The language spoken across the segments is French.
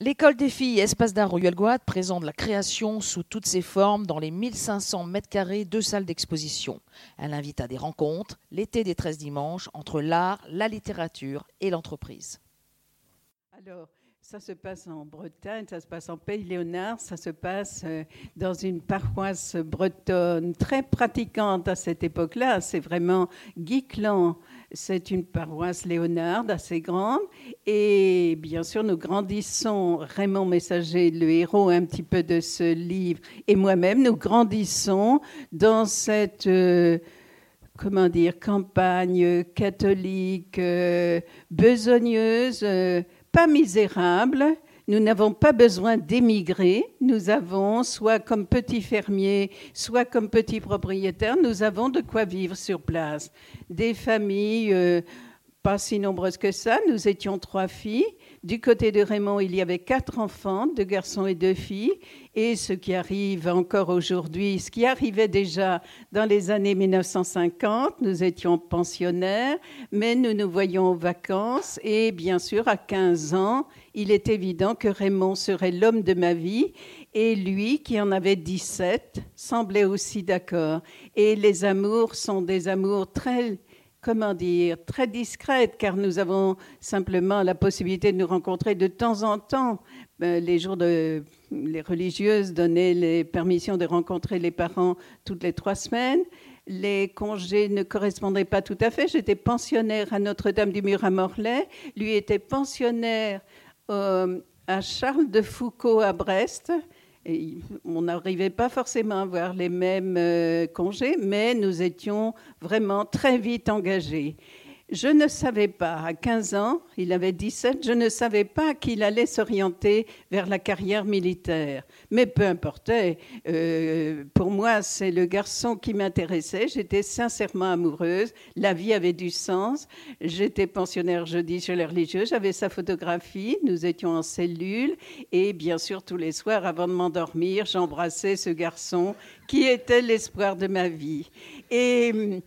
L'école des filles Espace d'art Royal Guad présente la création sous toutes ses formes dans les 1500 mètres carrés de salles d'exposition. Elle invite à des rencontres, l'été des 13 dimanches, entre l'art, la littérature et l'entreprise. Alors, ça se passe en Bretagne, ça se passe en Pays Léonard, ça se passe euh, dans une paroisse bretonne très pratiquante à cette époque-là. C'est vraiment Guiclan c'est une paroisse léonarde assez grande. Et bien sûr, nous grandissons, Raymond Messager, le héros un petit peu de ce livre, et moi-même, nous grandissons dans cette, euh, comment dire, campagne catholique, euh, besogneuse, pas misérable, nous n'avons pas besoin d'émigrer. Nous avons, soit comme petits fermiers, soit comme petits propriétaires, nous avons de quoi vivre sur place. Des familles euh, pas si nombreuses que ça. Nous étions trois filles. Du côté de Raymond, il y avait quatre enfants, deux garçons et deux filles. Et ce qui arrive encore aujourd'hui, ce qui arrivait déjà dans les années 1950, nous étions pensionnaires, mais nous nous voyions aux vacances. Et bien sûr, à 15 ans, il est évident que Raymond serait l'homme de ma vie. Et lui, qui en avait 17, semblait aussi d'accord. Et les amours sont des amours très comment dire, très discrète, car nous avons simplement la possibilité de nous rencontrer de temps en temps. Ben, les jours de, les religieuses donnaient les permissions de rencontrer les parents toutes les trois semaines. Les congés ne correspondaient pas tout à fait. J'étais pensionnaire à Notre-Dame du Mur à Morlaix. Lui était pensionnaire euh, à Charles de Foucault à Brest on n'arrivait pas forcément à avoir les mêmes euh, congés, mais nous étions vraiment très vite engagés. Je ne savais pas, à 15 ans, il avait 17, je ne savais pas qu'il allait s'orienter vers la carrière militaire. Mais peu importait, euh, pour moi, c'est le garçon qui m'intéressait. J'étais sincèrement amoureuse, la vie avait du sens. J'étais pensionnaire jeudi chez les religieux, j'avais sa photographie, nous étions en cellule, et bien sûr, tous les soirs, avant de m'endormir, j'embrassais ce garçon qui était l'espoir de ma vie. Et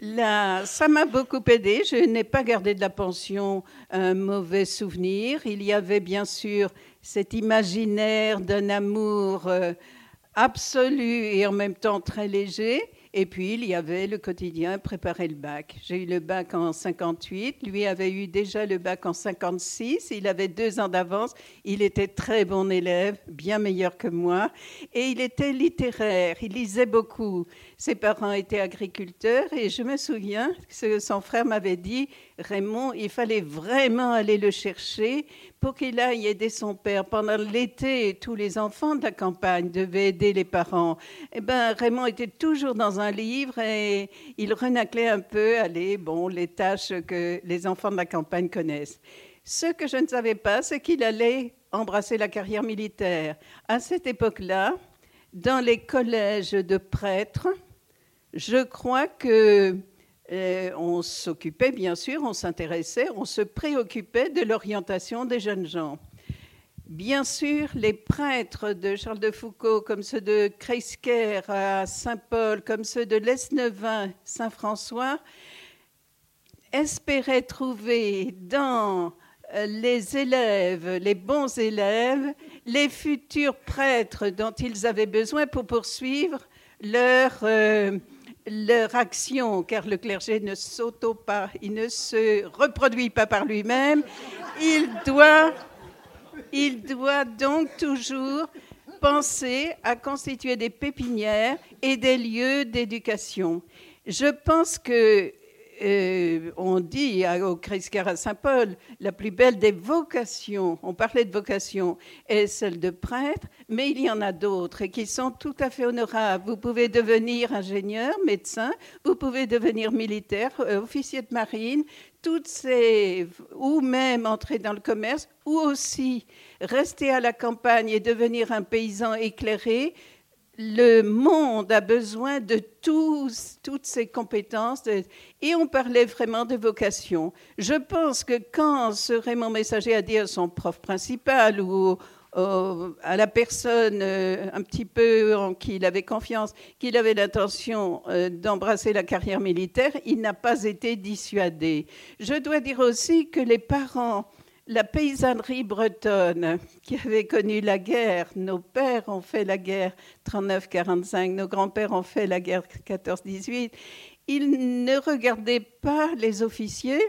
ça m'a beaucoup aidé. Je n'ai pas gardé de la pension un mauvais souvenir. Il y avait bien sûr cet imaginaire d'un amour euh, absolu et en même temps très léger. Et puis, il y avait le quotidien préparer le bac. J'ai eu le bac en 58. Lui avait eu déjà le bac en 56. Il avait deux ans d'avance. Il était très bon élève, bien meilleur que moi. Et il était littéraire. Il lisait beaucoup. Ses parents étaient agriculteurs. Et je me souviens que son frère m'avait dit, Raymond, il fallait vraiment aller le chercher pour qu'il aille aider son père. Pendant l'été, tous les enfants de la campagne devaient aider les parents. Eh ben, Raymond était toujours dans un livre et il renaclait un peu, allez, bon, les tâches que les enfants de la campagne connaissent. Ce que je ne savais pas, c'est qu'il allait embrasser la carrière militaire. À cette époque-là, dans les collèges de prêtres, je crois que euh, on s'occupait, bien sûr, on s'intéressait, on se préoccupait de l'orientation des jeunes gens. Bien sûr, les prêtres de Charles de Foucault, comme ceux de Creisker à Saint-Paul, comme ceux de Lesnevin, Saint-François, espéraient trouver dans euh, les élèves, les bons élèves, les futurs prêtres dont ils avaient besoin pour poursuivre leur... Euh, leur action, car le clergé ne s'auto pas, il ne se reproduit pas par lui-même, il doit, il doit donc toujours penser à constituer des pépinières et des lieux d'éducation. Je pense que euh, on dit au Christ à Saint-Paul, la plus belle des vocations, on parlait de vocation, est celle de prêtre, mais il y en a d'autres qui sont tout à fait honorables. Vous pouvez devenir ingénieur, médecin, vous pouvez devenir militaire, euh, officier de marine, toutes ces, ou même entrer dans le commerce, ou aussi rester à la campagne et devenir un paysan éclairé le monde a besoin de toutes ces compétences et on parlait vraiment de vocation. Je pense que quand ce Raymond Messager a dit à son prof principal ou à la personne euh, un petit peu en qui il avait confiance qu'il avait l'intention euh, d'embrasser la carrière militaire, il n'a pas été dissuadé. Je dois dire aussi que les parents la paysannerie bretonne qui avait connu la guerre, nos pères ont fait la guerre 39-45, nos grands-pères ont fait la guerre 14-18, ils ne regardaient pas les officiers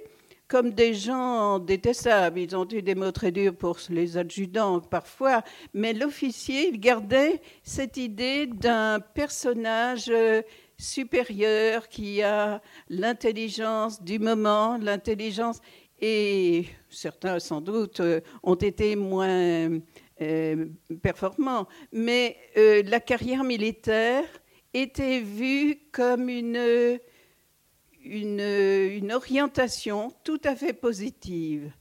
comme des gens détestables. Ils ont eu des mots très durs pour les adjudants parfois, mais l'officier, il gardait cette idée d'un personnage euh, supérieur qui a l'intelligence du moment, l'intelligence, et certains sans doute euh, ont été moins euh, performants, mais la carrière militaire était vue comme une une, orientation tout à fait positive.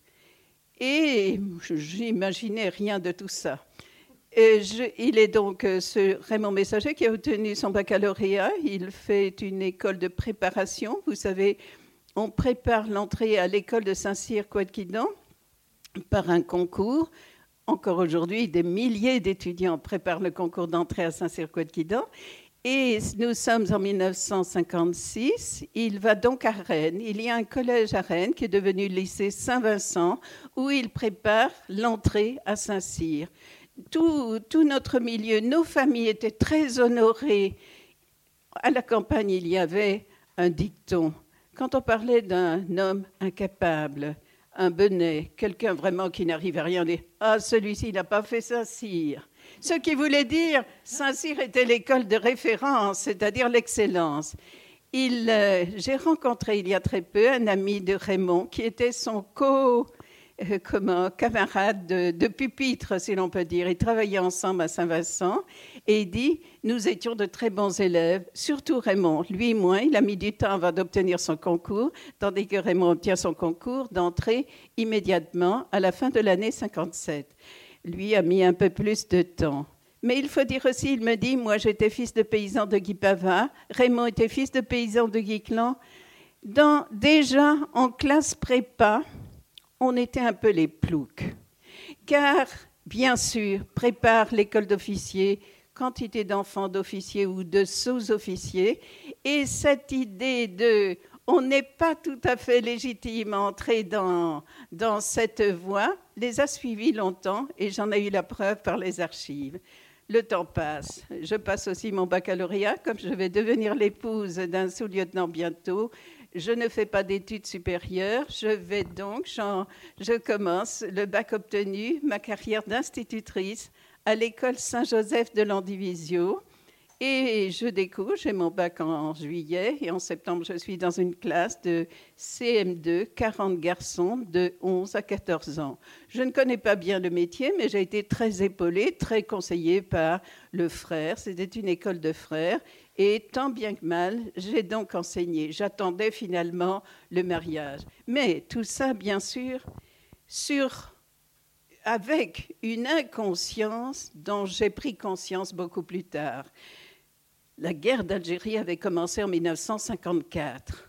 Et j'imaginais rien de tout ça. Il est donc euh, ce Raymond Messager qui a obtenu son baccalauréat. Il fait une école de préparation. Vous savez, on prépare l'entrée à l'école de Saint-Cyr-Couette-Quidan par un concours. Encore aujourd'hui, des milliers d'étudiants préparent le concours d'entrée à Saint-Cyr-Couette-Quidan. Et nous sommes en 1956. Il va donc à Rennes. Il y a un collège à Rennes qui est devenu le lycée Saint-Vincent où il prépare l'entrée à Saint-Cyr. Tout, notre milieu, nos familles étaient très honorées. À la campagne, il y avait un dicton. Quand on parlait d'un homme incapable, un benet, quelqu'un vraiment qui n'arrive à rien, on dit Ah, celui-ci n'a pas fait sire. Ce qui voulait dire, Saint-Cyr était l'école de référence, c'est-à-dire l'excellence. Euh, j'ai rencontré il y a très peu un ami de Raymond qui était son co, euh, camarade de, pupitre, si l'on peut dire. Ils travaillaient ensemble à Saint-Vincent et il dit Nous étions de très bons élèves, surtout Raymond. Lui, moins, il a mis du temps avant d'obtenir son concours, tandis que Raymond obtient son concours d'entrée immédiatement à la fin de l'année 57 lui a mis un peu plus de temps. Mais il faut dire aussi, il me dit, moi j'étais fils de paysan de Guy Pavin, Raymond était fils de paysan de Guy Clan. Déjà en classe prépa, on était un peu les ploucs. Car, bien sûr, prépare l'école d'officier, quantité d'enfants d'officiers ou de sous-officiers, et cette idée de on n'est pas tout à fait légitime à entrer dans, dans cette voie, les a suivis longtemps et j'en ai eu la preuve par les archives. Le temps passe. Je passe aussi mon baccalauréat, comme je vais devenir l'épouse d'un sous-lieutenant bientôt. Je ne fais pas d'études supérieures. Je vais donc, je commence le bac obtenu, ma carrière d'institutrice à l'école Saint-Joseph de Landivisio. Et je découvre, j'ai mon bac en juillet et en septembre, je suis dans une classe de CM2, 40 garçons de 11 à 14 ans. Je ne connais pas bien le métier, mais j'ai été très épaulée, très conseillée par le frère. C'était une école de frères. Et tant bien que mal, j'ai donc enseigné. J'attendais finalement le mariage. Mais tout ça, bien sûr, sur avec une inconscience dont j'ai pris conscience beaucoup plus tard. La guerre d'Algérie avait commencé en 1954,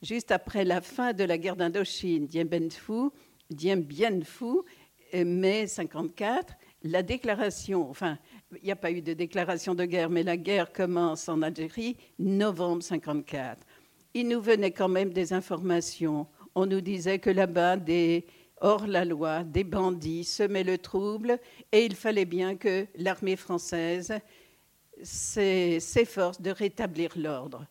juste après la fin de la guerre d'Indochine, Dien Bien Phu, mai 54. La déclaration, enfin, il n'y a pas eu de déclaration de guerre, mais la guerre commence en Algérie, novembre 54. Il nous venait quand même des informations. On nous disait que là-bas, des hors-la-loi, des bandits semaient le trouble et il fallait bien que l'armée française s'efforce de rétablir l'ordre.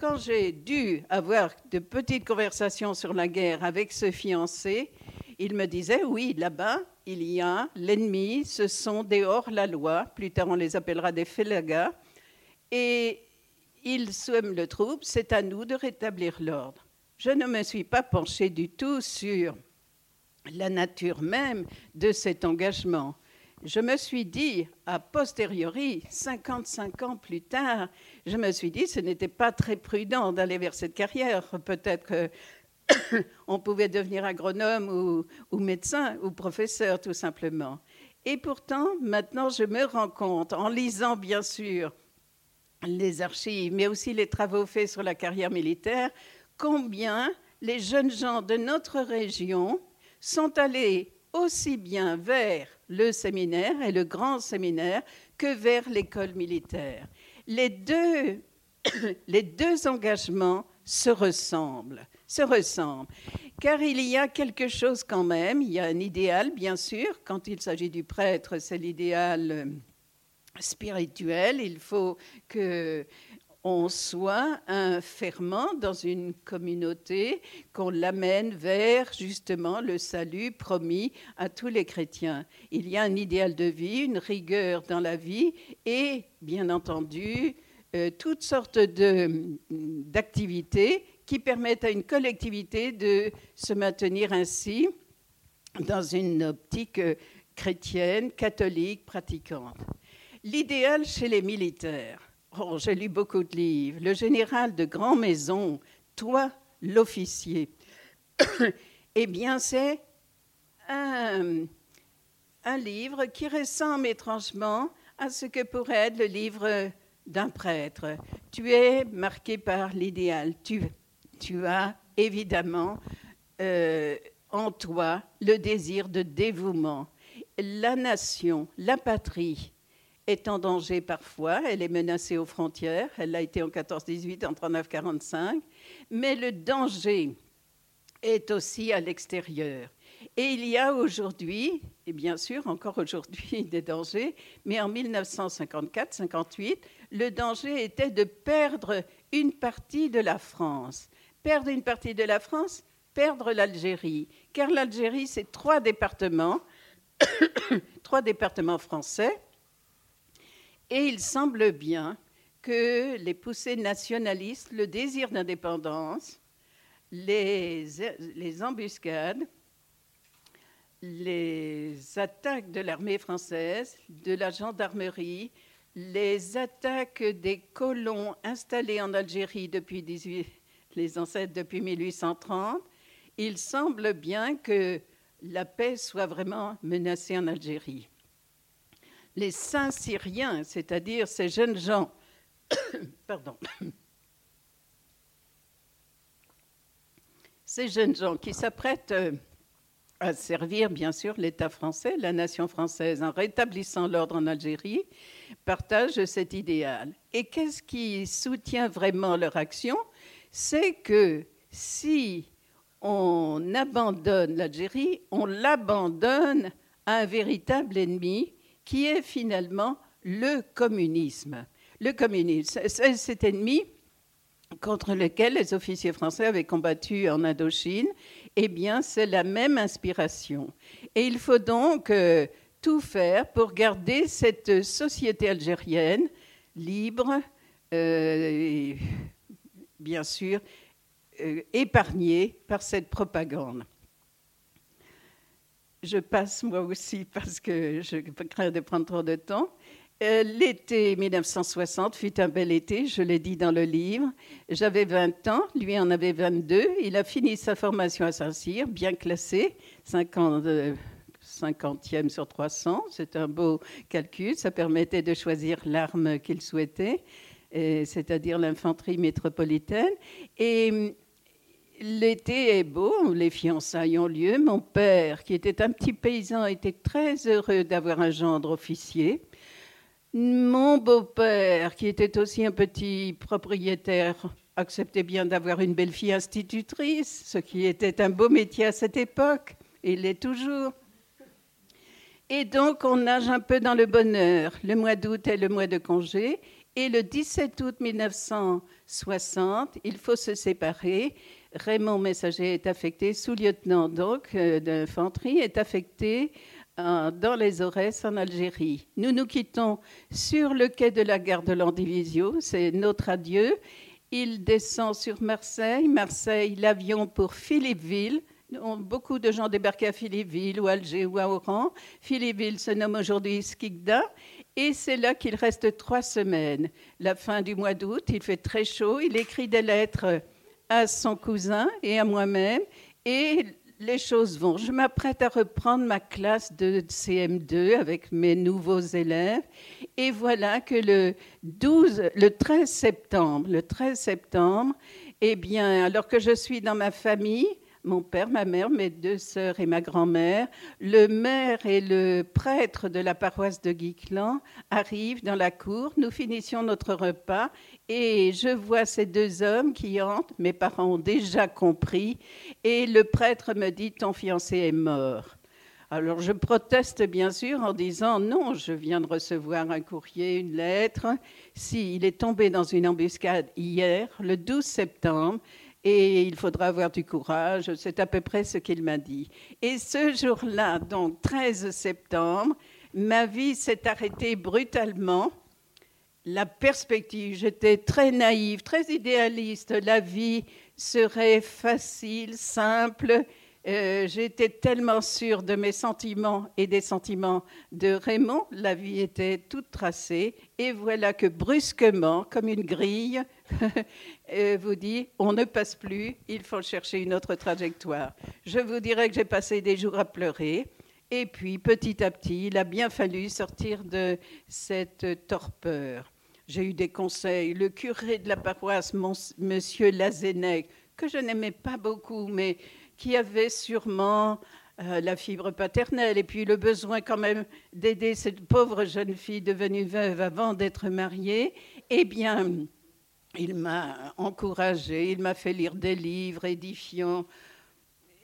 Quand j'ai dû avoir de petites conversations sur la guerre avec ce fiancé, il me disait, oui, là-bas, il y a l'ennemi, ce sont des hors-la-loi, plus tard on les appellera des félagas, et ils sèment le trouble, c'est à nous de rétablir l'ordre. Je ne me suis pas penchée du tout sur la nature même de cet engagement je me suis dit, a posteriori, 55 ans plus tard, je me suis dit, ce n'était pas très prudent d'aller vers cette carrière. Peut-être qu'on pouvait devenir agronome ou, ou, médecin ou professeur, tout simplement. Et pourtant, maintenant, je me rends compte, en lisant bien sûr les archives, mais aussi les travaux faits sur la carrière militaire, combien les jeunes gens de notre région sont allés aussi bien vers le séminaire et le grand séminaire que vers l'école militaire. Les deux, les deux engagements se ressemblent. se ressemblent. Car il y a quelque chose quand même, il y a un idéal, bien sûr. Quand il s'agit du prêtre, c'est l'idéal spirituel. Il faut que on soit un ferment dans une communauté, qu'on l'amène vers justement le salut promis à tous les chrétiens. Il y a un idéal de vie, une rigueur dans la vie et, bien entendu, euh, toutes sortes d'activités qui permettent à une collectivité de se maintenir ainsi dans une optique chrétienne, catholique, pratiquante. L'idéal chez les militaires. Oh, j'ai lu beaucoup de livres. Le général de grand maison, toi, l'officier. eh bien, c'est un, livre qui ressemble étrangement à ce que pourrait être le livre d'un prêtre. Tu es marqué par l'idéal. Tu, tu as évidemment euh, en toi le désir de dévouement. La nation, la patrie est en danger parfois, elle est menacée aux frontières, elle l'a été en 14-18, en 39-45, mais le danger est aussi à l'extérieur. Et il y a aujourd'hui, et bien sûr encore aujourd'hui, des dangers, mais en 1954-58, le danger était de perdre une partie de la France. Perdre une partie de la France, perdre l'Algérie. Car l'Algérie, c'est trois départements, trois départements français. Et il semble bien que les poussées nationalistes, le désir d'indépendance, les, embuscades, les attaques de l'armée française, de la gendarmerie, les attaques des colons installés en Algérie depuis 18, les ancêtres depuis 1830, il semble bien que la paix soit vraiment menacée en Algérie. Les saints syriens, c'est-à-dire ces jeunes gens, pardon, ces jeunes gens qui s'apprêtent euh, à servir, bien sûr, l'État français, la nation française, en rétablissant l'ordre en Algérie, partagent cet idéal. Et qu'est-ce qui soutient vraiment leur action? C'est que si on abandonne l'Algérie, on l'abandonne à un véritable ennemi qui est finalement le communisme. Le communisme, cet ennemi contre lequel les officiers français avaient combattu en Indochine, eh bien, c'est la même inspiration. Et il faut donc euh, tout faire pour garder cette société algérienne libre, euh, bien sûr, euh, épargnée par cette propagande. Je passe moi aussi parce que je crains de prendre trop de temps. Euh, l'été 1960 fut un bel été, je l'ai dit dans le livre. J'avais 20 ans, lui en avait 22. Il a fini sa formation à Saint-Cyr, bien classé, 50, 50e sur 300. C'est un beau calcul. Ça permettait de choisir l'arme qu'il souhaitait, c'est-à-dire l'infanterie métropolitaine. Et L'été est beau, les fiançailles ont lieu. Mon père, qui était un petit paysan, était très heureux d'avoir un gendre officier. Mon beau-père, qui était aussi un petit propriétaire, acceptait bien d'avoir une belle fille institutrice, ce qui était un beau métier à cette époque, et l'est toujours. Et donc, on nage un peu dans le bonheur. Le mois d'août est le mois de congé. Et le 17 août 1960, il faut se séparer. Raymond Messager est affecté, sous-lieutenant donc euh, d'infanterie, est affecté euh, dans les Aurès en Algérie. Nous nous quittons sur le quai de la gare de Landivisio, c'est notre adieu. Il descend sur Marseille. Marseille, l'avion pour Philippeville. Beaucoup de gens débarquent à Philippeville ou Alger ou à Oran. Philippeville se nomme aujourd'hui Skikda. Et c'est là qu'il reste trois semaines. La fin du mois d'août, il fait très chaud. Il écrit des lettres à son cousin et à moi-même. Et les choses vont. Je m'apprête à reprendre ma classe de CM2 avec mes nouveaux élèves. Et voilà que le 12, le 13 septembre, le 13 septembre, eh bien, alors que je suis dans ma famille, mon père, ma mère, mes deux sœurs et ma grand-mère, le maire et le prêtre de la paroisse de Guiclan arrivent dans la cour. Nous finissions notre repas et je vois ces deux hommes qui entrent. Mes parents ont déjà compris et le prêtre me dit Ton fiancé est mort. Alors je proteste bien sûr en disant non, je viens de recevoir un courrier, une lettre. Si, il est tombé dans une embuscade hier, le 12 septembre, et il faudra avoir du courage. C'est à peu près ce qu'il m'a dit. Et ce jour-là, donc 13 septembre, ma vie s'est arrêtée brutalement. La perspective, j'étais très naïve, très idéaliste. La vie serait facile, simple. Euh, j'étais tellement sûre de mes sentiments et des sentiments de Raymond. La vie était toute tracée. Et voilà que brusquement, comme une grille, euh, vous dit on ne passe plus, il faut chercher une autre trajectoire. Je vous dirais que j'ai passé des jours à pleurer. Et puis, petit à petit, il a bien fallu sortir de cette torpeur. J'ai eu des conseils. Le curé de la paroisse, monsieur Lazenec, que je n'aimais pas beaucoup, mais qui avait sûrement euh, la fibre paternelle et puis le besoin quand même d'aider cette pauvre jeune fille devenue veuve avant d'être mariée, eh bien, il m'a encouragé, il m'a fait lire des livres édifiants.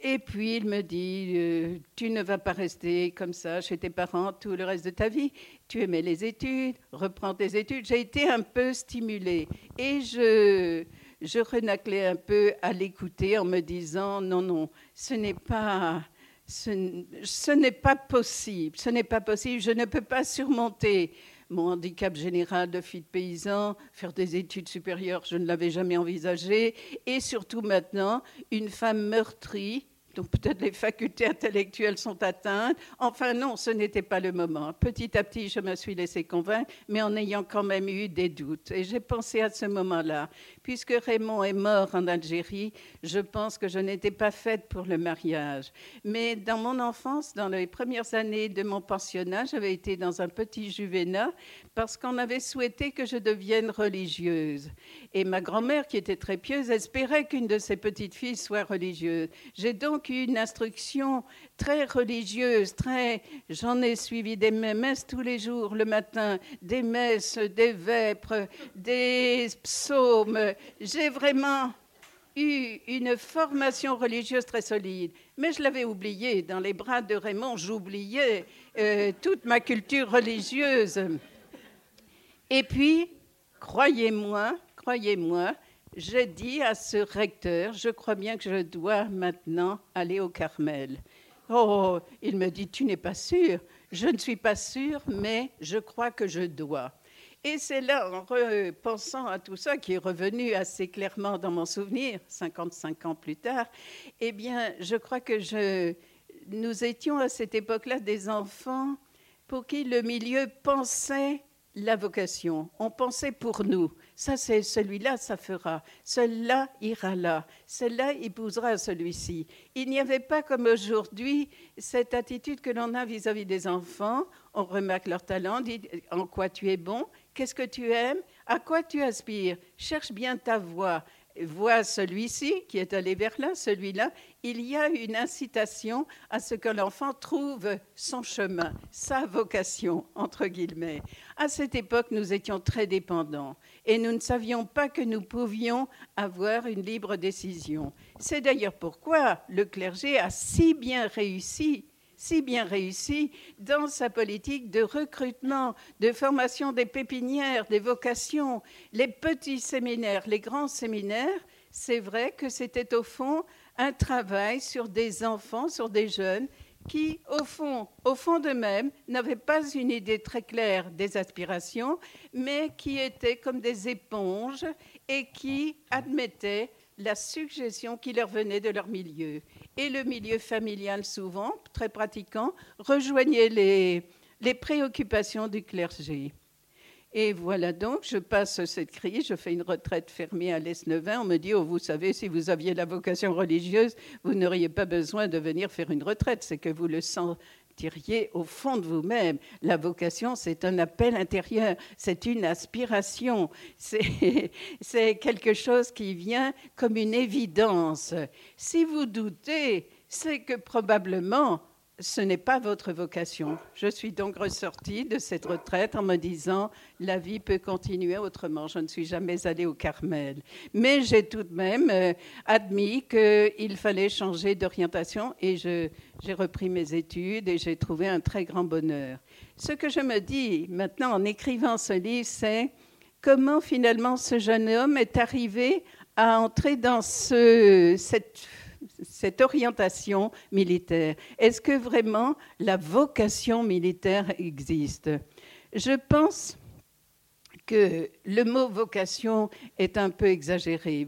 Et puis il me dit, euh, tu ne vas pas rester comme ça chez tes parents tout le reste de ta vie. Tu aimais les études, reprends tes études. J'ai été un peu stimulée et je, je renaclais un peu à l'écouter en me disant, non, non, ce n'est pas... Ce, n'est pas possible, ce n'est pas possible, je ne peux pas surmonter mon handicap général de fille de paysan, faire des études supérieures, je ne l'avais jamais envisagé, et surtout maintenant, une femme meurtrie, donc peut-être les facultés intellectuelles sont atteintes. Enfin non, ce n'était pas le moment. Petit à petit, je me suis laissée convaincre, mais en ayant quand même eu des doutes. Et j'ai pensé à ce moment-là, puisque Raymond est mort en Algérie, je pense que je n'étais pas faite pour le mariage. Mais dans mon enfance, dans les premières années de mon pensionnat, j'avais été dans un petit juvénat parce qu'on avait souhaité que je devienne religieuse. Et ma grand-mère, qui était très pieuse, espérait qu'une de ses petites filles soit religieuse. J'ai donc eu une instruction très religieuse, très. J'en ai suivi des messes tous les jours le matin, des messes, des vêpres, des psaumes. J'ai vraiment eu une formation religieuse très solide, mais je l'avais oublié. Dans les bras de Raymond, j'oubliais euh, toute ma culture religieuse. Et puis, croyez-moi, croyez-moi, j'ai dit à ce recteur, je crois bien que je dois maintenant aller au Carmel. Oh, il me dit, tu n'es pas sûr. Je ne suis pas sûr, mais je crois que je dois. Et c'est là, en repensant à tout ça, qui est revenu assez clairement dans mon souvenir, 55 ans plus tard, eh bien, je crois que nous étions à cette époque-là des enfants pour qui le milieu pensait la vocation. On pensait pour nous. Ça, c'est celui-là, ça fera. Celui-là ira là. Celui-là épousera celui-ci. Il n'y avait pas comme aujourd'hui cette attitude que l'on a vis-à-vis des enfants. On remarque leur talent, dit en quoi tu es bon, qu'est-ce que tu aimes, à quoi tu aspires? Cherche bien ta voie voit celui-ci qui est allé vers là, celui-là, il y a une incitation à ce que l'enfant trouve son chemin, sa vocation, entre guillemets. À cette époque, nous étions très dépendants et nous ne savions pas que nous pouvions avoir une libre décision. C'est d'ailleurs pourquoi le clergé a si bien réussi si bien réussi dans sa politique de recrutement, de formation des pépinières, des vocations, les petits séminaires, les grands séminaires. C'est vrai que c'était au fond un travail sur des enfants, sur des jeunes qui, au fond, au fond d'eux-mêmes, n'avaient pas une idée très claire des aspirations, mais qui étaient comme des éponges et qui admettaient la suggestion qui leur venait de leur milieu. Et le milieu familial, souvent, très pratiquant, rejoignait les, les préoccupations du clergé. Et voilà donc, je passe cette crise, je fais une retraite fermée à l'Esnevin. On me dit, oh, vous savez, si vous aviez la vocation religieuse, vous n'auriez pas besoin de venir faire une retraite. C'est que vous le sentez diriez au fond de vous-même. La vocation, c'est un appel intérieur, c'est une aspiration, c'est quelque chose qui vient comme une évidence. Si vous doutez, c'est que probablement ce n'est pas votre vocation. Je suis donc ressortie de cette retraite en me disant la vie peut continuer autrement. Je ne suis jamais allée au Carmel. Mais j'ai tout de même euh, admis qu'il fallait changer d'orientation et j'ai repris mes études et j'ai trouvé un très grand bonheur. Ce que je me dis maintenant en écrivant ce livre, c'est comment finalement ce jeune homme est arrivé à entrer dans ce, cette cette orientation militaire Est-ce que vraiment la vocation militaire existe? Je pense que le mot vocation est un peu exagéré.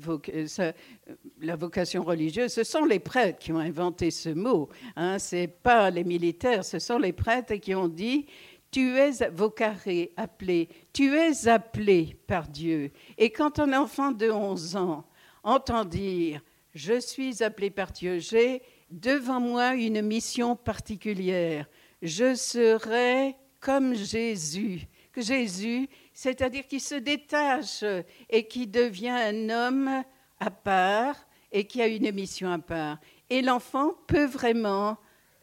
la vocation religieuse, ce sont les prêtres qui ont inventé ce mot. Hein, ce n'est pas les militaires, ce sont les prêtres qui ont dit tu es vocaré, appelé, tu es appelé par Dieu. Et quand un enfant de 11 ans entend dire je suis appelé par Dieu, j'ai devant moi une mission particulière. Je serai comme Jésus. Que Jésus, c'est-à-dire qui se détache et qui devient un homme à part et qui a une mission à part. Et l'enfant peut vraiment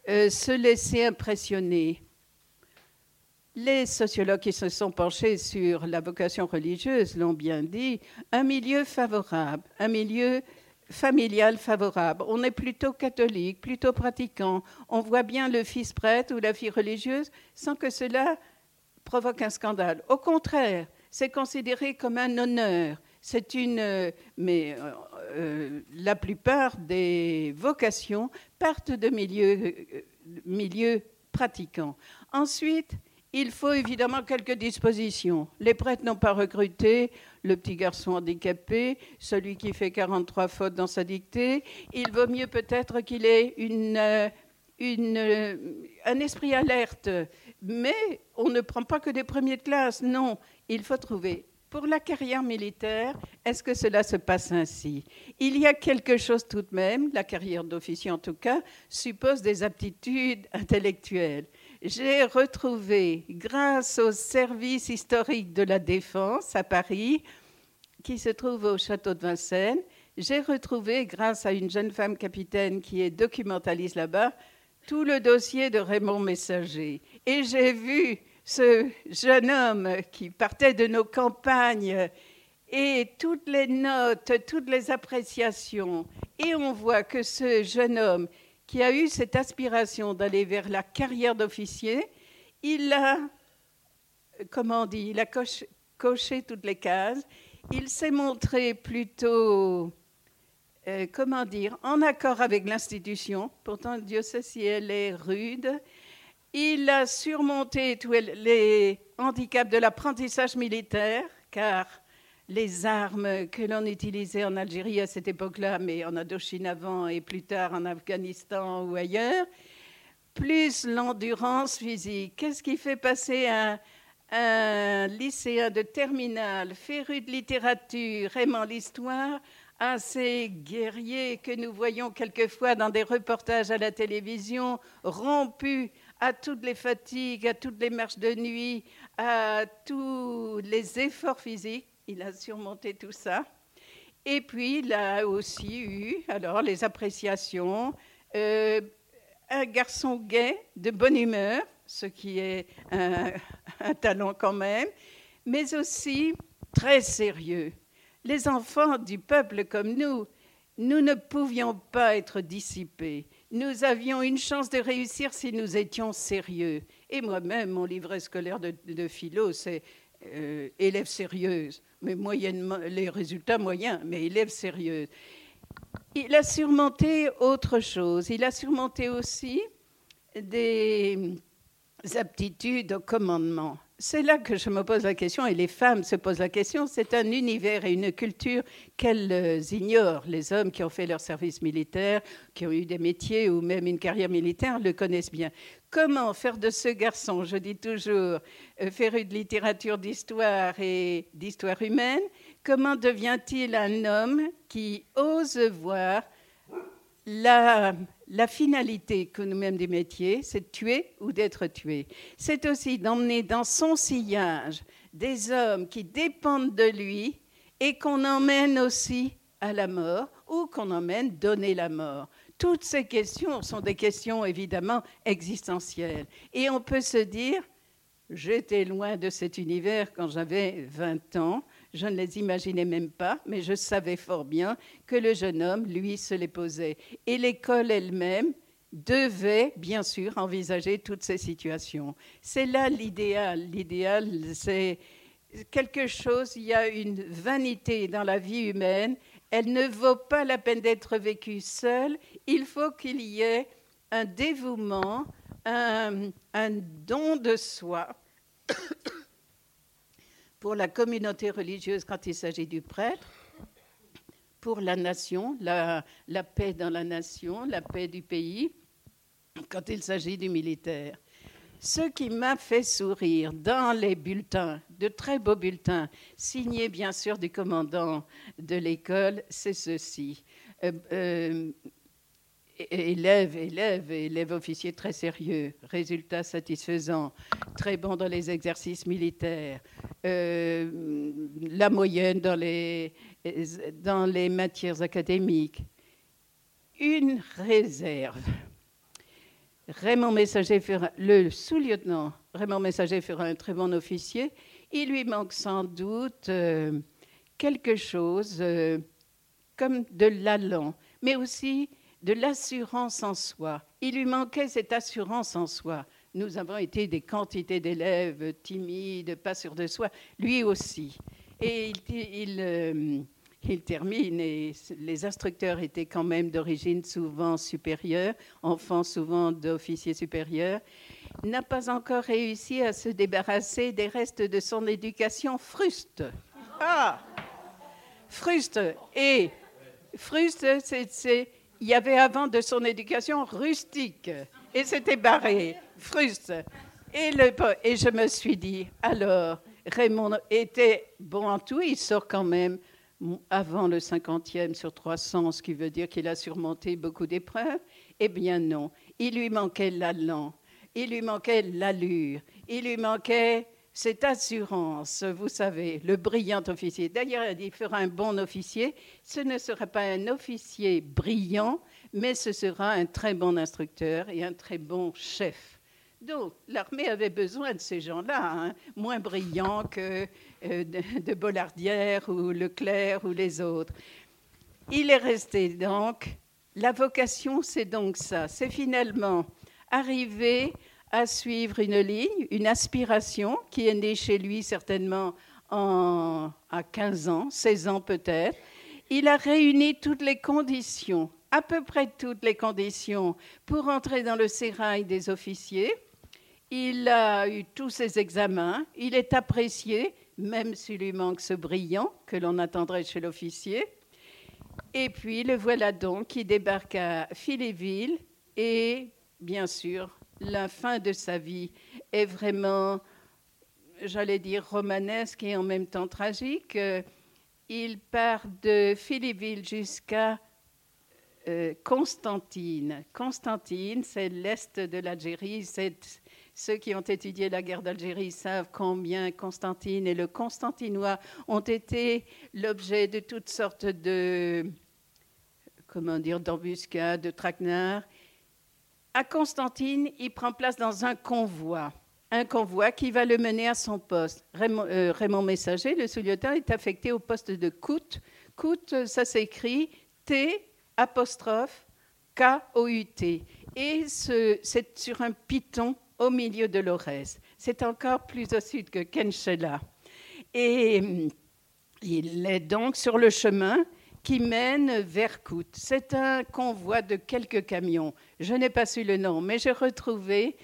euh, se laisser impressionner. Les sociologues qui se sont penchés sur la vocation religieuse l'ont bien dit, un milieu favorable, un milieu familiale favorable. On est plutôt catholique, plutôt pratiquant. On voit bien le fils prêtre ou la fille religieuse sans que cela provoque un scandale. Au contraire, c'est considéré comme un honneur. C'est une, mais euh, euh, la plupart des vocations partent de euh, milieux pratiquants. Ensuite, il faut évidemment quelques dispositions. Les prêtres n'ont pas recruté le petit garçon handicapé, celui qui fait 43 fautes dans sa dictée. Il vaut mieux peut-être qu'il ait euh, euh, un esprit alerte. Mais on ne prend pas que des premiers de classe. Non, il faut trouver. Pour la carrière militaire, est-ce que cela se passe ainsi? Il y a quelque chose tout de même, la carrière d'officier en tout cas, suppose des aptitudes intellectuelles j'ai retrouvé, grâce au service historique de la Défense à Paris, qui se trouve au château de Vincennes, j'ai retrouvé, grâce à une jeune femme capitaine qui est documentaliste là-bas, tout le dossier de Raymond Messager. Et j'ai vu ce jeune homme qui partait de nos campagnes et toutes les notes, toutes les appréciations. Et on voit que ce jeune homme qui a eu cette aspiration d'aller vers la carrière d'officier, il a, comment on il a coché, toutes les cases. Il s'est montré plutôt, euh, comment dire, en accord avec l'institution. Pourtant, Dieu sait si elle est rude. Il a surmonté tous les handicaps de l'apprentissage militaire, car les armes que l'on utilisait en Algérie à cette époque-là, mais en Indochine avant et plus tard en Afghanistan ou ailleurs, plus l'endurance physique. Qu'est-ce qui fait passer un, lycéen de terminale, féru de littérature, aimant l'histoire, à ces guerriers que nous voyons quelquefois dans des reportages à la télévision, rompus à toutes les fatigues, à toutes les marches de nuit, à tous les efforts physiques? Il a surmonté tout ça. Et puis, il a aussi eu alors les appréciations. Euh, un garçon gay, de bonne humeur, ce qui est un, talent quand même, mais aussi très sérieux. Les enfants du peuple comme nous, nous ne pouvions pas être dissipés. Nous avions une chance de réussir si nous étions sérieux. Et moi-même, mon livret scolaire de, de philo, c'est euh, élève sérieuse, mais les résultats moyens, mais élève sérieuse. Il a surmonté autre chose. Il a surmonté aussi des aptitudes au commandement. C'est là que je me pose la question, et les femmes se posent la question. C'est un univers et une culture qu'elles ignorent. Les hommes qui ont fait leur service militaire, qui ont eu des métiers ou même une carrière militaire, le connaissent bien. Comment faire de ce garçon, je dis toujours, euh, féru de littérature, d'histoire et d'histoire humaine, comment devient-il un homme qui ose voir la, la finalité que nous-mêmes des métiers, c'est de tuer ou d'être tué. C'est aussi d'emmener dans son sillage des hommes qui dépendent de lui et qu'on emmène aussi à la mort ou qu'on emmène donner la mort. Toutes ces questions sont des questions évidemment existentielles. Et on peut se dire, j'étais loin de cet univers quand j'avais 20 ans, je ne les imaginais même pas, mais je savais fort bien que le jeune homme, lui, se les posait. Et l'école elle-même devait, bien sûr, envisager toutes ces situations. C'est là l'idéal. L'idéal, c'est quelque chose, il y a une vanité dans la vie humaine. Elle ne vaut pas la peine d'être vécue seule. Il faut qu'il y ait un dévouement, un, don de soi pour la communauté religieuse quand il s'agit du prêtre, pour la nation, la, paix dans la nation, la paix du pays, quand il s'agit du militaire. Ce qui m'a fait sourire dans les bulletins, de très beaux bulletins, signés bien sûr du commandant de l'école, c'est ceci. Euh, euh, élève, élève, élève officier très sérieux, résultats satisfaisants, très bon dans les exercices militaires, euh, la moyenne dans les, dans les matières académiques. Une réserve. Raymond Messager fera, le sous-lieutenant Raymond Messager fera un très bon officier. Il lui manque sans doute euh, quelque chose euh, comme de l'allant, mais aussi de l'assurance en soi. Il lui manquait cette assurance en soi. Nous avons été des quantités d'élèves timides, pas sûrs de soi, lui aussi. Et il, euh, il, termine, et les instructeurs étaient quand même d'origine souvent supérieure, enfants souvent d'officiers supérieurs, n'a pas encore réussi à se débarrasser des restes de son éducation fruste. Ah Fruste. Et fruste, c'est il y avait avant de son éducation rustique et c'était barré, fruste. Et, le, et je me suis dit, alors, Raymond était bon en tout, il sort quand même avant le 50e sur 300, ce qui veut dire qu'il a surmonté beaucoup d'épreuves. Eh bien non, il lui manquait l'allant, il lui manquait l'allure, il lui manquait cette assurance, vous savez, le brillant officier. D'ailleurs, il fera un bon officier. Ce ne sera pas un officier brillant, mais ce sera un très bon instructeur et un très bon chef. Donc, l'armée avait besoin de ces gens-là, hein, moins brillants que euh, de, Bollardière ou Leclerc ou les autres. Il est resté donc. La vocation, c'est donc ça. C'est finalement arriver à suivre une ligne, une aspiration qui est née chez lui certainement en, à 15 ans, 16 ans peut-être. Il a réuni toutes les conditions, à peu près toutes les conditions, pour entrer dans le sérail des officiers. Il a eu tous ses examens, il est apprécié, même s'il lui manque ce brillant que l'on attendrait chez l'officier. Et puis le voilà donc qui débarque à Phillyville et, bien sûr, la fin de sa vie est vraiment, j'allais dire, romanesque et en même temps tragique. Il part de Phillyville jusqu'à euh, Constantine. Constantine, c'est l'est de l'Algérie. Ceux qui ont étudié la guerre d'Algérie savent combien Constantine et le Constantinois ont été l'objet de toutes sortes de, comment dire, d'embuscades, de traquenards à Constantine, il prend place dans un convoi, un convoi qui va le mener à son poste. Raymond, euh, Messager, le sous-lieutenant, est affecté au poste de Coute. Coute, ça s'écrit T apostrophe K-O-U-T. Et c'est sur un piton au milieu de l'Aurès. C'est encore plus au sud que Kenchela. Et hum, il est donc sur le chemin qui mène vers Coute. C'est un convoi de quelques camions. Je n'ai pas su le nom, mais j'ai retrouvé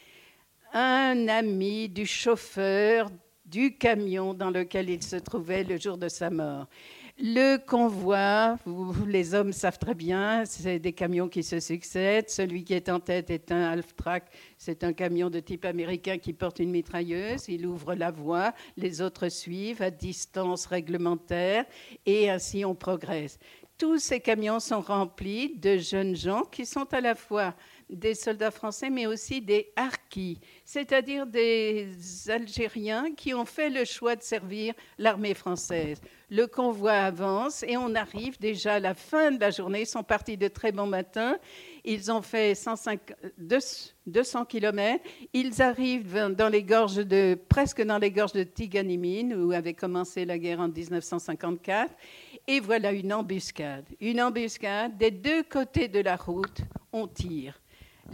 un ami du chauffeur du camion dans lequel il se trouvait le jour de sa mort. Le convoi, les hommes savent très bien, c'est des camions qui se succèdent. Celui qui est en tête est un half-track, c'est un camion de type américain qui porte une mitrailleuse. Il ouvre la voie, les autres suivent à distance réglementaire et ainsi on progresse. tous ces camions sont remplis de jeunes gens qui sont à la fois des soldats français, mais aussi des harkis, c'est-à-dire des Algériens qui ont fait le choix de servir l'armée française. Le convoi avance et on arrive déjà à la fin de la journée. Ils sont partis de très bon matin. Ils ont fait 200 km. Ils arrivent dans les gorges de, presque dans les gorges de Tiganimine, où avait commencé la guerre en 1954. Et voilà une embuscade. Une embuscade. Des deux côtés de la route, on tire.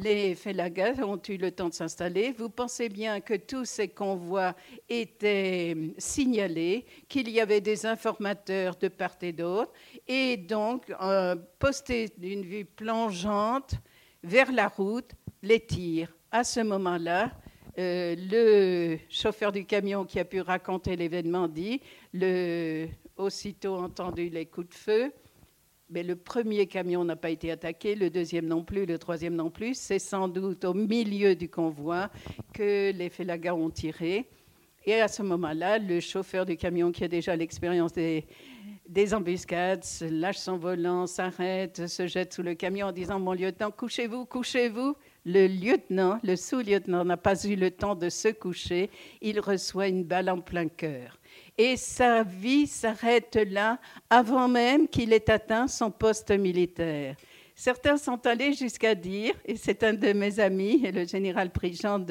Les Félagas ont eu le temps de s'installer. Vous pensez bien que tous ces convois étaient signalés, qu'il y avait des informateurs de part et d'autre, et donc euh, postés d'une vue plongeante vers la route, les tirs. À ce moment-là, euh, le chauffeur du camion qui a pu raconter l'événement dit, le, aussitôt entendu les coups de feu, mais le premier camion n'a pas été attaqué, le deuxième non plus, le troisième non plus. C'est sans doute au milieu du convoi que les Félagas ont tiré. Et à ce moment-là, le chauffeur du camion qui a déjà l'expérience des, des embuscades lâche son volant, s'arrête, se jette sous le camion en disant Mon lieutenant, couchez-vous, couchez-vous. Le lieutenant, le sous-lieutenant, n'a pas eu le temps de se coucher. Il reçoit une balle en plein cœur et sa vie s'arrête là avant même qu'il ait atteint son poste militaire. Certains sont allés jusqu'à dire, et c'est un de mes amis, le général Prigent,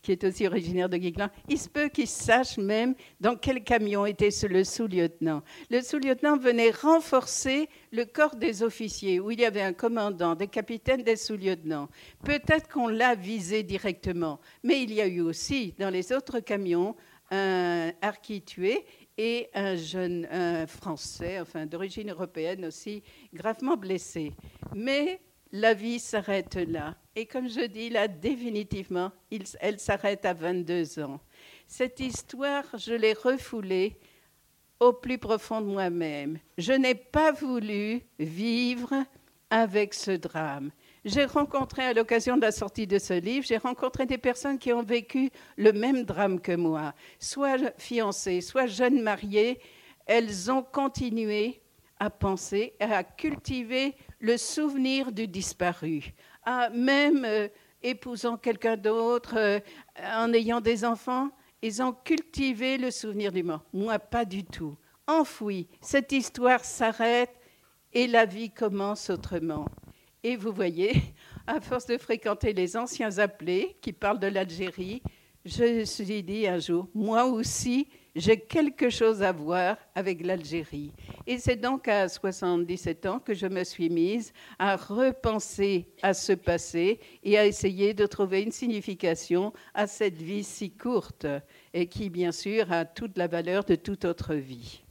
qui est aussi originaire de Guiglan, il se peut qu'il sache même dans quel camion était le sous-lieutenant. Le sous-lieutenant venait renforcer le corps des officiers, où il y avait un commandant, des capitaines, des sous-lieutenants. Peut-être qu'on l'a visé directement, mais il y a eu aussi dans les autres camions un harki et un jeune Français, enfin d'origine européenne aussi, gravement blessé. Mais la vie s'arrête là. Et comme je dis, là, définitivement, elle s'arrête à 22 ans. Cette histoire, je l'ai refoulée au plus profond de moi-même. Je n'ai pas voulu vivre avec ce drame. J'ai rencontré, à l'occasion de la sortie de ce livre, j'ai rencontré des personnes qui ont vécu le même drame que moi, soit fiancées, soit jeunes mariées. Elles ont continué à penser, à cultiver le souvenir du disparu, à même euh, épousant quelqu'un d'autre, euh, en ayant des enfants, ils ont cultivé le souvenir du mort. Moi, pas du tout. Enfoui, cette histoire s'arrête et la vie commence autrement. Et vous voyez, à force de fréquenter les anciens appelés qui parlent de l'Algérie, je me suis dit un jour, moi aussi, j'ai quelque chose à voir avec l'Algérie. Et c'est donc à 77 ans que je me suis mise à repenser à ce passé et à essayer de trouver une signification à cette vie si courte et qui, bien sûr, a toute la valeur de toute autre vie.